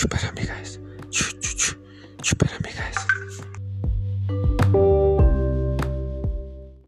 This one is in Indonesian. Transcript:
Espérame, guys. Espérame, guys.